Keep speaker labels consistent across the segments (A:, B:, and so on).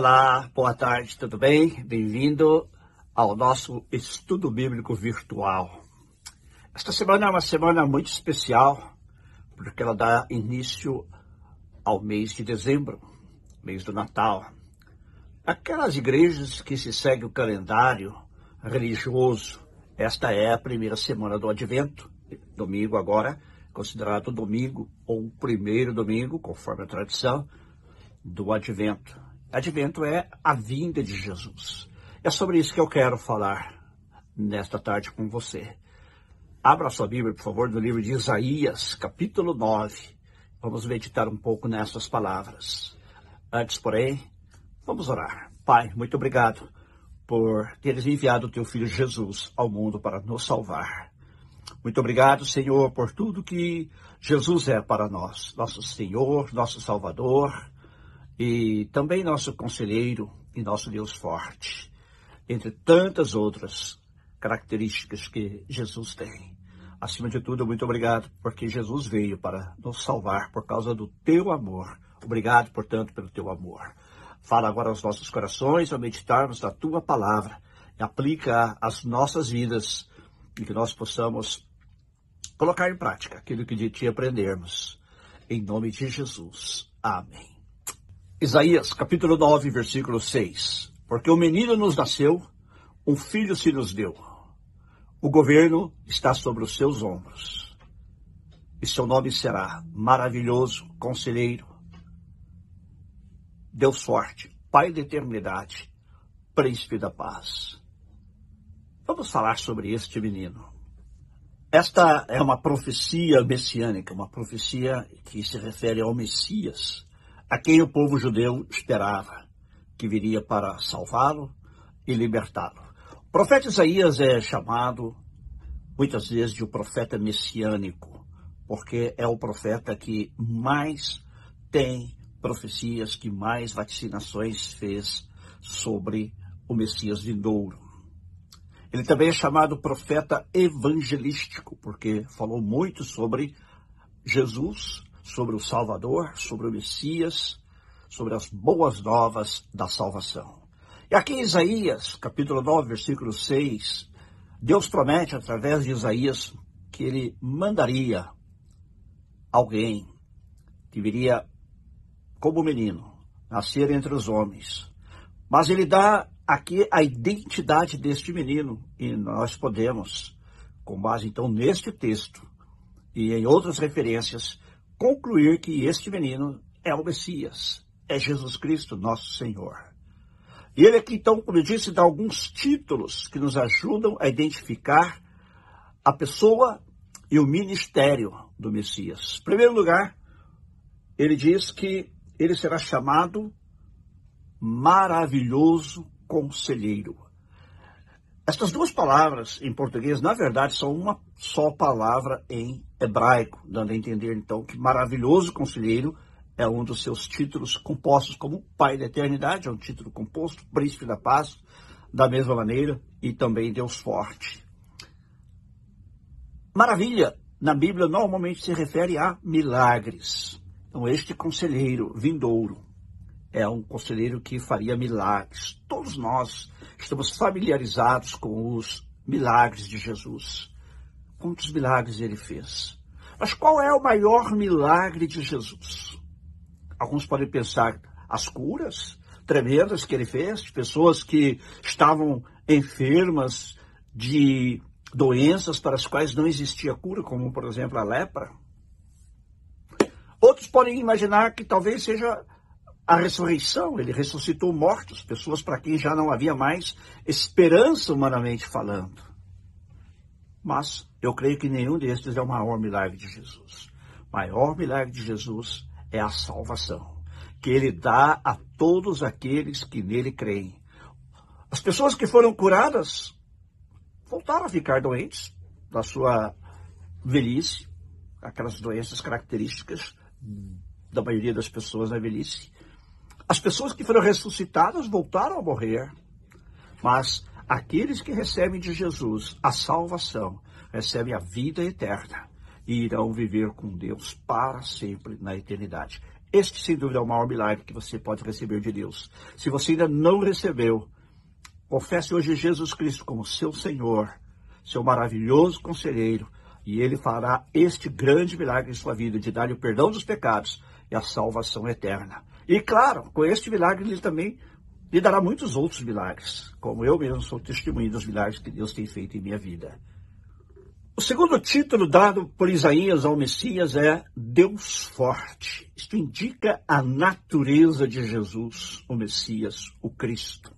A: Olá, boa tarde, tudo bem? Bem-vindo ao nosso estudo bíblico virtual. Esta semana é uma semana muito especial, porque ela dá início ao mês de dezembro, mês do Natal. Aquelas igrejas que se seguem o calendário religioso, esta é a primeira semana do Advento, domingo agora, considerado domingo ou primeiro domingo, conforme a tradição, do Advento. Advento é a vinda de Jesus. É sobre isso que eu quero falar nesta tarde com você. Abra sua Bíblia, por favor, no livro de Isaías, capítulo 9. Vamos meditar um pouco nessas palavras. Antes, porém, vamos orar. Pai, muito obrigado por teres enviado o teu filho Jesus ao mundo para nos salvar. Muito obrigado, Senhor, por tudo que Jesus é para nós, nosso Senhor, nosso Salvador e também nosso conselheiro e nosso Deus forte, entre tantas outras características que Jesus tem. Acima de tudo, muito obrigado, porque Jesus veio para nos salvar por causa do teu amor. Obrigado, portanto, pelo teu amor. Fala agora aos nossos corações ao meditarmos na tua palavra e aplica às nossas vidas e que nós possamos colocar em prática aquilo que de ti aprendermos. Em nome de Jesus. Amém. Isaías capítulo 9, versículo 6. Porque o menino nos nasceu, um filho se nos deu. O governo está sobre os seus ombros. E seu nome será maravilhoso, conselheiro, Deus forte, Pai da eternidade, príncipe da paz. Vamos falar sobre este menino. Esta é uma profecia messiânica, uma profecia que se refere ao Messias a quem o povo judeu esperava, que viria para salvá-lo e libertá-lo. O profeta Isaías é chamado muitas vezes de o profeta messiânico, porque é o profeta que mais tem profecias, que mais vaticinações fez sobre o Messias vindouro. Ele também é chamado profeta evangelístico, porque falou muito sobre Jesus, sobre o Salvador, sobre o Messias, sobre as boas novas da salvação. E aqui em Isaías, capítulo 9, versículo 6, Deus promete através de Isaías que ele mandaria alguém que viria como menino, nascer entre os homens. Mas ele dá aqui a identidade deste menino e nós podemos, com base então neste texto e em outras referências, concluir que este menino é o Messias, é Jesus Cristo, nosso Senhor. E ele aqui, então, como eu disse, dá alguns títulos que nos ajudam a identificar a pessoa e o ministério do Messias. Em primeiro lugar, ele diz que ele será chamado maravilhoso conselheiro. Estas duas palavras em português, na verdade, são uma só palavra em hebraico, dando a entender então que maravilhoso conselheiro é um dos seus títulos compostos como Pai da Eternidade, é um título composto, Príncipe da Paz, da mesma maneira, e também Deus Forte. Maravilha, na Bíblia, normalmente se refere a milagres. Então, este conselheiro vindouro é um conselheiro que faria milagres. Todos nós estamos familiarizados com os milagres de Jesus. Quantos milagres ele fez? Mas qual é o maior milagre de Jesus? Alguns podem pensar as curas tremendas que ele fez, de pessoas que estavam enfermas de doenças para as quais não existia cura, como por exemplo a lepra. Outros podem imaginar que talvez seja a ressurreição, ele ressuscitou mortos, pessoas para quem já não havia mais esperança humanamente falando. Mas eu creio que nenhum destes é o maior milagre de Jesus. O maior milagre de Jesus é a salvação, que ele dá a todos aqueles que nele creem. As pessoas que foram curadas voltaram a ficar doentes da sua velhice, aquelas doenças características da maioria das pessoas na velhice. As pessoas que foram ressuscitadas voltaram a morrer, mas aqueles que recebem de Jesus a salvação, recebem a vida eterna e irão viver com Deus para sempre na eternidade. Este, sem dúvida, é o maior milagre que você pode receber de Deus. Se você ainda não recebeu, confesse hoje Jesus Cristo como seu Senhor, seu maravilhoso conselheiro, e ele fará este grande milagre em sua vida, de dar-lhe o perdão dos pecados e a salvação eterna. E claro, com este milagre ele também lhe dará muitos outros milagres, como eu mesmo sou testemunho dos milagres que Deus tem feito em minha vida. O segundo título dado por Isaías ao Messias é Deus Forte. Isto indica a natureza de Jesus, o Messias, o Cristo.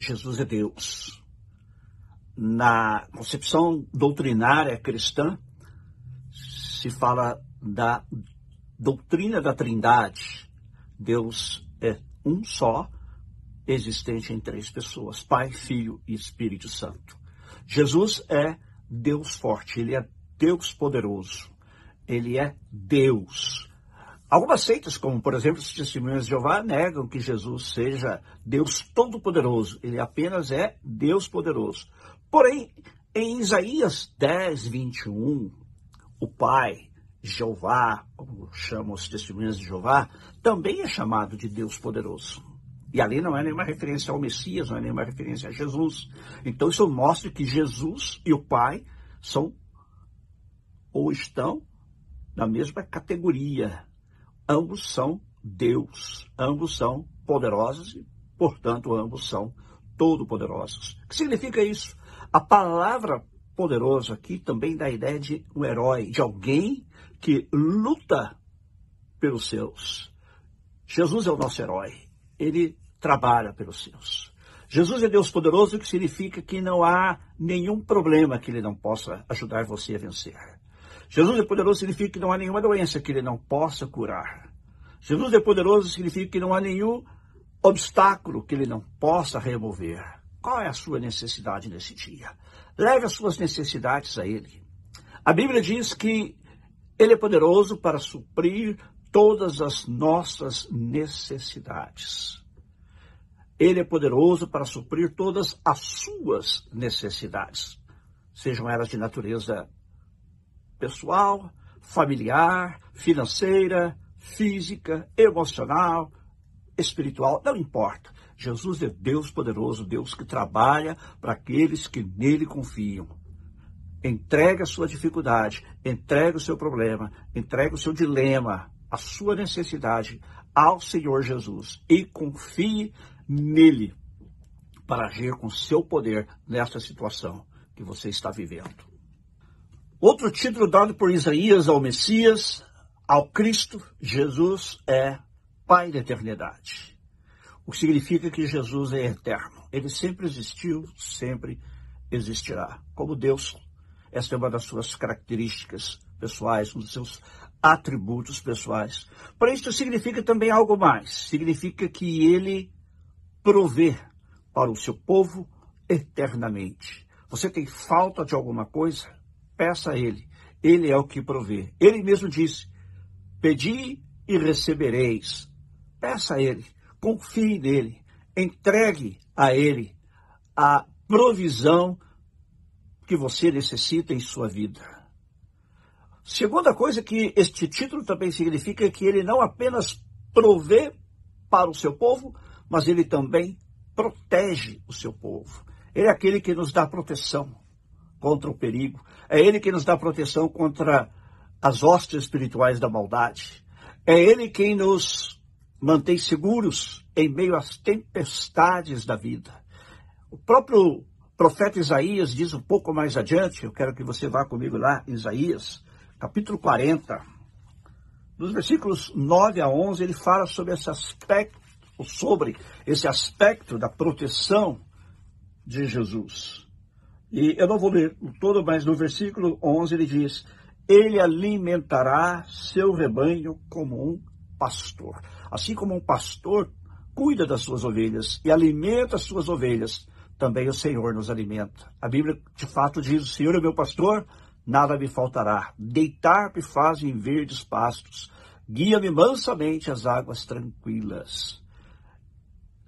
A: Jesus é Deus. Na concepção doutrinária cristã, se fala da doutrina da Trindade. Deus é um só, existente em três pessoas: Pai, Filho e Espírito Santo. Jesus é Deus forte, ele é Deus poderoso, ele é Deus. Algumas seitas, como por exemplo os testemunhos de Jeová, negam que Jesus seja Deus todo-poderoso. Ele apenas é Deus poderoso. Porém, em Isaías 10, 21, o Pai, Jeová, como chamam os testemunhos de Jeová, também é chamado de Deus poderoso. E ali não é nenhuma referência ao Messias, não é nenhuma referência a Jesus. Então isso mostra que Jesus e o Pai são ou estão na mesma categoria. Ambos são Deus, ambos são poderosos e, portanto, ambos são todo-poderosos. O que significa isso? A palavra poderoso aqui também dá a ideia de um herói, de alguém que luta pelos seus. Jesus é o nosso herói ele trabalha pelos seus. Jesus é Deus poderoso, o que significa que não há nenhum problema que ele não possa ajudar você a vencer. Jesus é poderoso significa que não há nenhuma doença que ele não possa curar. Jesus é poderoso significa que não há nenhum obstáculo que ele não possa remover. Qual é a sua necessidade nesse dia? Leve as suas necessidades a ele. A Bíblia diz que ele é poderoso para suprir todas as nossas necessidades. Ele é poderoso para suprir todas as suas necessidades, sejam elas de natureza pessoal, familiar, financeira, física, emocional, espiritual, não importa. Jesus é Deus poderoso, Deus que trabalha para aqueles que nele confiam. Entregue a sua dificuldade, entregue o seu problema, entregue o seu dilema a sua necessidade ao Senhor Jesus e confie nele para agir com seu poder nessa situação que você está vivendo. Outro título dado por Isaías ao Messias, ao Cristo, Jesus é Pai da eternidade. O que significa que Jesus é eterno. Ele sempre existiu, sempre existirá. Como Deus, essa é uma das suas características pessoais, um dos seus atributos pessoais. Porém, isso significa também algo mais. Significa que ele provê para o seu povo eternamente. Você tem falta de alguma coisa? Peça a ele. Ele é o que provê. Ele mesmo disse: Pedi e recebereis. Peça a ele. Confie nele. Entregue a ele a provisão que você necessita em sua vida. Segunda coisa que este título também significa é que ele não apenas provê para o seu povo, mas ele também protege o seu povo. Ele é aquele que nos dá proteção contra o perigo. É ele que nos dá proteção contra as hostes espirituais da maldade. É ele quem nos mantém seguros em meio às tempestades da vida. O próprio profeta Isaías diz um pouco mais adiante, eu quero que você vá comigo lá, Isaías, capítulo 40, nos versículos 9 a 11, ele fala sobre esse aspecto, sobre esse aspecto da proteção de Jesus. E eu não vou ler todo, mas no versículo 11 ele diz: Ele alimentará seu rebanho como um pastor. Assim como um pastor cuida das suas ovelhas e alimenta as suas ovelhas, também o Senhor nos alimenta. A Bíblia de fato diz: O Senhor é meu pastor, nada me faltará. Deitar-me faz em verdes pastos, guia-me mansamente às águas tranquilas.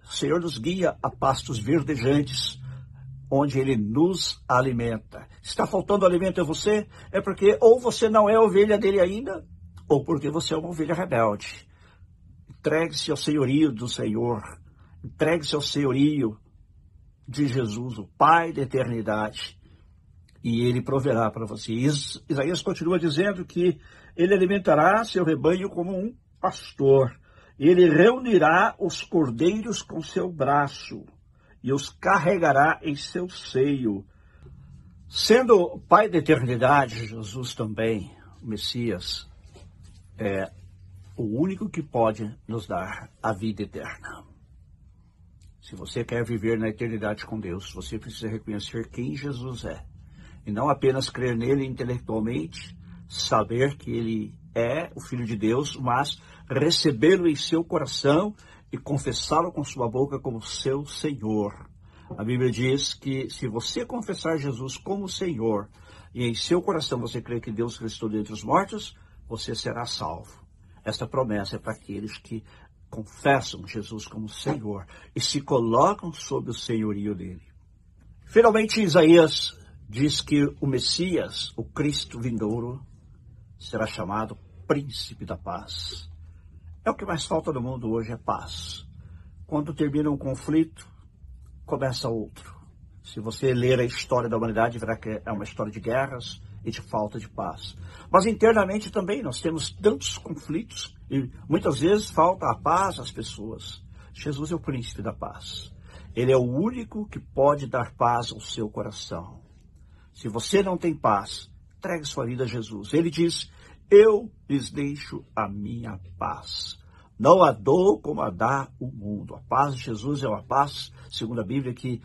A: O Senhor nos guia a pastos verdejantes, onde Ele nos alimenta. Está faltando alimento a você? É porque ou você não é ovelha dele ainda, ou porque você é uma ovelha rebelde. Entregue-se ao senhorio do Senhor. Entregue-se ao senhorio de Jesus, o Pai da eternidade. E ele proverá para você. Isaías continua dizendo que ele alimentará seu rebanho como um pastor. Ele reunirá os cordeiros com seu braço e os carregará em seu seio. Sendo Pai da eternidade, Jesus também, o Messias, é o único que pode nos dar a vida eterna. Se você quer viver na eternidade com Deus, você precisa reconhecer quem Jesus é. E não apenas crer nele intelectualmente, saber que ele é o Filho de Deus, mas recebê-lo em seu coração e confessá-lo com sua boca como seu Senhor. A Bíblia diz que se você confessar Jesus como Senhor e em seu coração você crer que Deus ressuscitou dentre os mortos, você será salvo. Esta promessa é para aqueles que confessam Jesus como Senhor e se colocam sob o senhorio dele. Finalmente, Isaías diz que o Messias, o Cristo vindouro, será chamado Príncipe da Paz. É o que mais falta no mundo hoje, é paz. Quando termina um conflito, começa outro. Se você ler a história da humanidade, verá que é uma história de guerras e de falta de paz. Mas internamente também nós temos tantos conflitos e muitas vezes falta a paz às pessoas. Jesus é o príncipe da paz. Ele é o único que pode dar paz ao seu coração. Se você não tem paz, entregue sua vida a Jesus. Ele diz: Eu lhes deixo a minha paz. Não a dou como a dá o mundo. A paz de Jesus é uma paz, segundo a Bíblia, que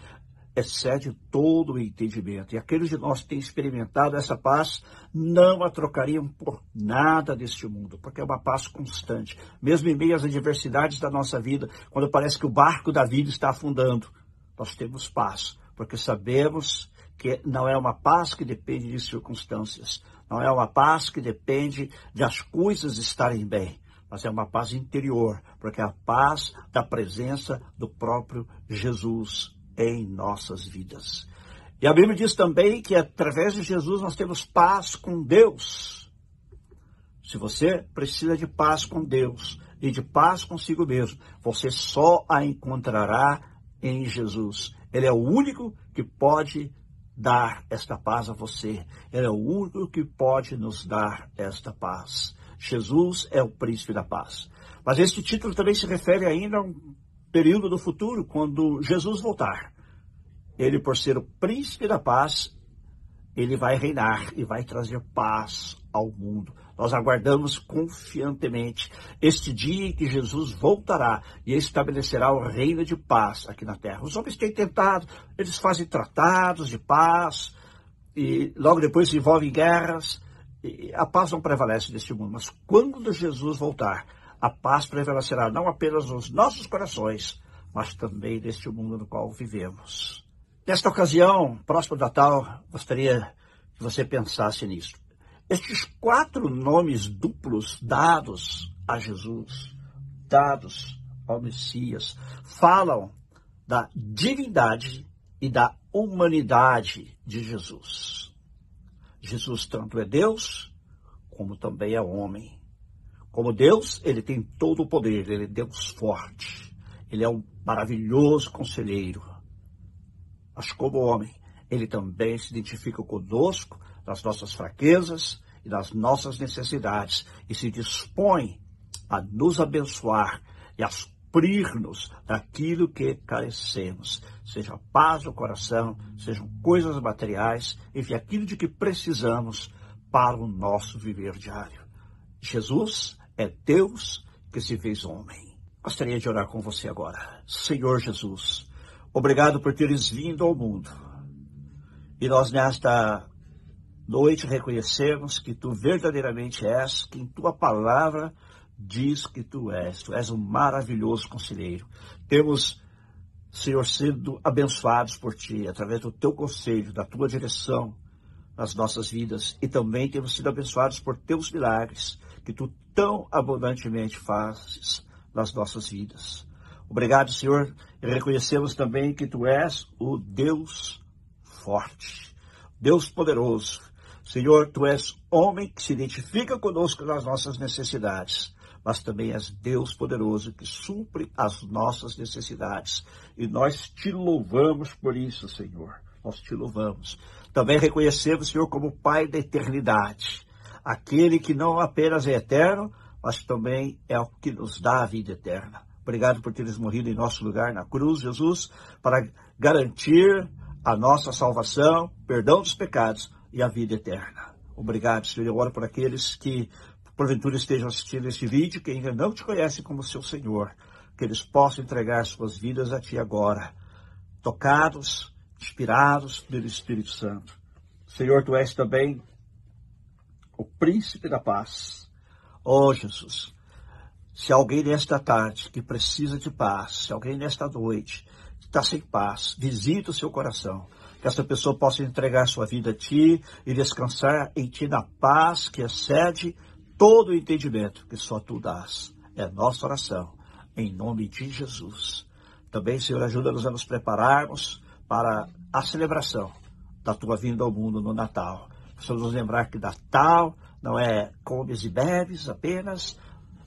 A: excede todo o entendimento. E aqueles de nós que têm experimentado essa paz não a trocariam por nada deste mundo, porque é uma paz constante. Mesmo em meio às adversidades da nossa vida, quando parece que o barco da vida está afundando, nós temos paz, porque sabemos que não é uma paz que depende de circunstâncias, não é uma paz que depende de as coisas estarem bem, mas é uma paz interior, porque é a paz da presença do próprio Jesus em nossas vidas. E a Bíblia diz também que através de Jesus nós temos paz com Deus. Se você precisa de paz com Deus e de paz consigo mesmo, você só a encontrará em Jesus. Ele é o único que pode dar esta paz a você. Ele é o único que pode nos dar esta paz. Jesus é o príncipe da paz. Mas este título também se refere ainda a um período do futuro, quando Jesus voltar. Ele, por ser o príncipe da paz, ele vai reinar e vai trazer paz ao mundo. Nós aguardamos confiantemente este dia em que Jesus voltará e estabelecerá o reino de paz aqui na terra. Os homens têm tentado, eles fazem tratados de paz e logo depois se envolvem em guerras, a paz não prevalece neste mundo, mas quando Jesus voltar, a paz prevalecerá não apenas nos nossos corações, mas também neste mundo no qual vivemos. Nesta ocasião, próximo Natal, gostaria que você pensasse nisso. Estes quatro nomes duplos dados a Jesus, dados ao Messias, falam da divindade e da humanidade de Jesus. Jesus tanto é Deus, como também é homem. Como Deus, ele tem todo o poder, ele é Deus forte. Ele é um maravilhoso conselheiro. Mas como homem, ele também se identifica conosco nas nossas fraquezas e nas nossas necessidades e se dispõe a nos abençoar e a suprir-nos daquilo que carecemos, seja paz no coração, sejam coisas materiais, enfim, aquilo de que precisamos para o nosso viver diário. Jesus é Deus que se fez homem. Gostaria de orar com você agora. Senhor Jesus, obrigado por teres vindo ao mundo. E nós nesta noite reconhecemos que tu verdadeiramente és quem tua palavra diz que tu és. Tu és um maravilhoso conselheiro. Temos, Senhor, sido abençoados por ti, através do teu conselho, da tua direção nas nossas vidas. E também temos sido abençoados por teus milagres, que tu tão abundantemente fazes nas nossas vidas. Obrigado, Senhor, e reconhecemos também que tu és o Deus forte, Deus poderoso, Senhor, tu és homem que se identifica conosco nas nossas necessidades, mas também és Deus poderoso que supre as nossas necessidades. E nós te louvamos por isso, Senhor. Nós te louvamos. Também reconhecemos, Senhor, como Pai da eternidade, aquele que não apenas é eterno, mas também é o que nos dá a vida eterna. Obrigado por teres morrido em nosso lugar na cruz, Jesus, para garantir a nossa salvação, perdão dos pecados e a vida eterna. Obrigado, Senhor. Eu oro por aqueles que, porventura, estejam assistindo este vídeo, que ainda não te conhecem como seu Senhor, que eles possam entregar suas vidas a Ti agora, tocados, inspirados pelo Espírito Santo. Senhor, Tu és também o príncipe da paz. Oh, Jesus, se alguém nesta tarde que precisa de paz, se alguém nesta noite está sem paz, visita o seu coração. Que essa pessoa possa entregar sua vida a Ti e descansar em Ti na paz que excede todo o entendimento que só Tu dás. É nossa oração, em nome de Jesus. Também, Senhor, ajuda-nos a nos prepararmos para a celebração da Tua vinda ao mundo no Natal. Precisamos lembrar que Natal não é comes e bebes apenas,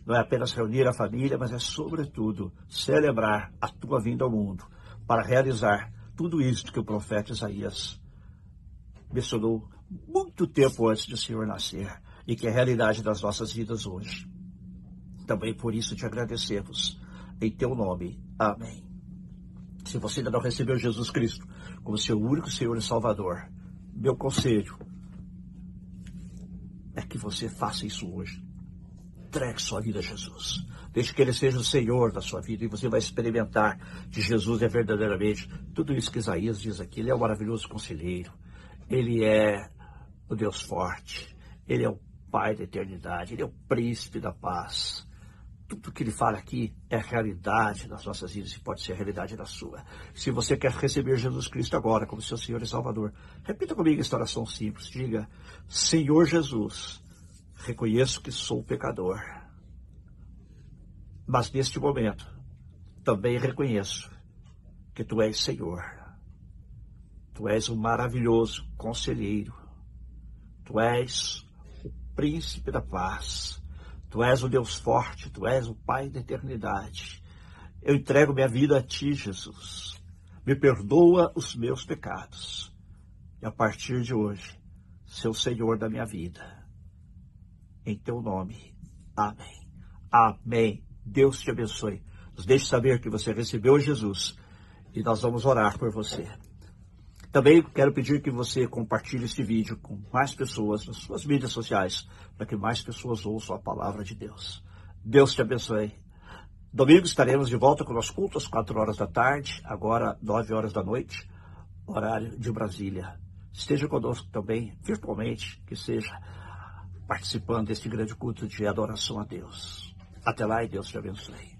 A: não é apenas reunir a família, mas é, sobretudo, celebrar a Tua vinda ao mundo para realizar tudo isso que o profeta Isaías mencionou muito tempo antes do Senhor nascer e que é a realidade das nossas vidas hoje. Também por isso te agradecemos. Em teu nome. Amém. Se você ainda não recebeu Jesus Cristo como seu único Senhor e Salvador, meu conselho é que você faça isso hoje. Entregue sua vida a Jesus. Deixe que Ele seja o Senhor da sua vida e você vai experimentar que Jesus é verdadeiramente tudo isso que Isaías diz aqui. Ele é o maravilhoso conselheiro. Ele é o Deus forte. Ele é o Pai da eternidade. Ele é o príncipe da paz. Tudo que ele fala aqui é realidade das nossas vidas e pode ser realidade da sua. Se você quer receber Jesus Cristo agora como seu Senhor e Salvador, repita comigo esta oração simples. Diga: Senhor Jesus, reconheço que sou pecador mas neste momento, também reconheço que tu és Senhor. Tu és o maravilhoso conselheiro. Tu és o príncipe da paz. Tu és o Deus forte. Tu és o Pai da eternidade. Eu entrego minha vida a ti, Jesus. Me perdoa os meus pecados. E a partir de hoje, seu Senhor da minha vida. Em teu nome. Amém. Amém. Deus te abençoe. Nos deixe saber que você recebeu Jesus e nós vamos orar por você. Também quero pedir que você compartilhe este vídeo com mais pessoas nas suas mídias sociais, para que mais pessoas ouçam a palavra de Deus. Deus te abençoe. Domingo estaremos de volta com o nosso culto às 4 horas da tarde, agora 9 horas da noite, horário de Brasília. Esteja conosco também, virtualmente, que seja participando deste grande culto de adoração a Deus. Até lá e Deus te abençoe.